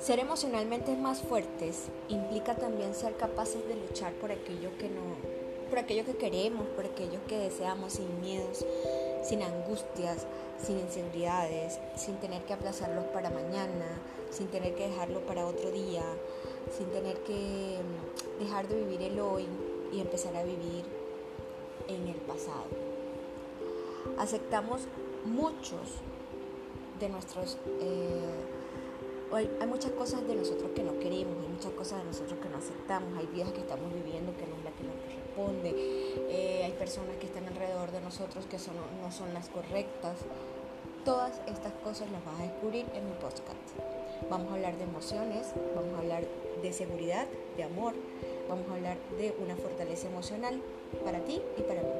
Ser emocionalmente más fuertes implica también ser capaces de luchar por aquello que no, por aquello que queremos, por aquello que deseamos sin miedos, sin angustias, sin inseguridades, sin tener que aplazarlos para mañana, sin tener que dejarlo para otro día, sin tener que mm, dejar de vivir el hoy y empezar a vivir en el pasado. Aceptamos muchos de nuestros... Eh, hay, muchas cosas de nosotros que no queremos, hay muchas cosas de nosotros que no aceptamos, hay vidas que estamos viviendo que no es la que nos corresponde, eh, hay personas que están alrededor de nosotros que no son las correctas. Todas estas cosas las vas a descubrir en mi podcast. Vamos a hablar de emociones, vamos a hablar de seguridad, de amor, vamos a hablar de una fortaleza emocional para ti y para mí.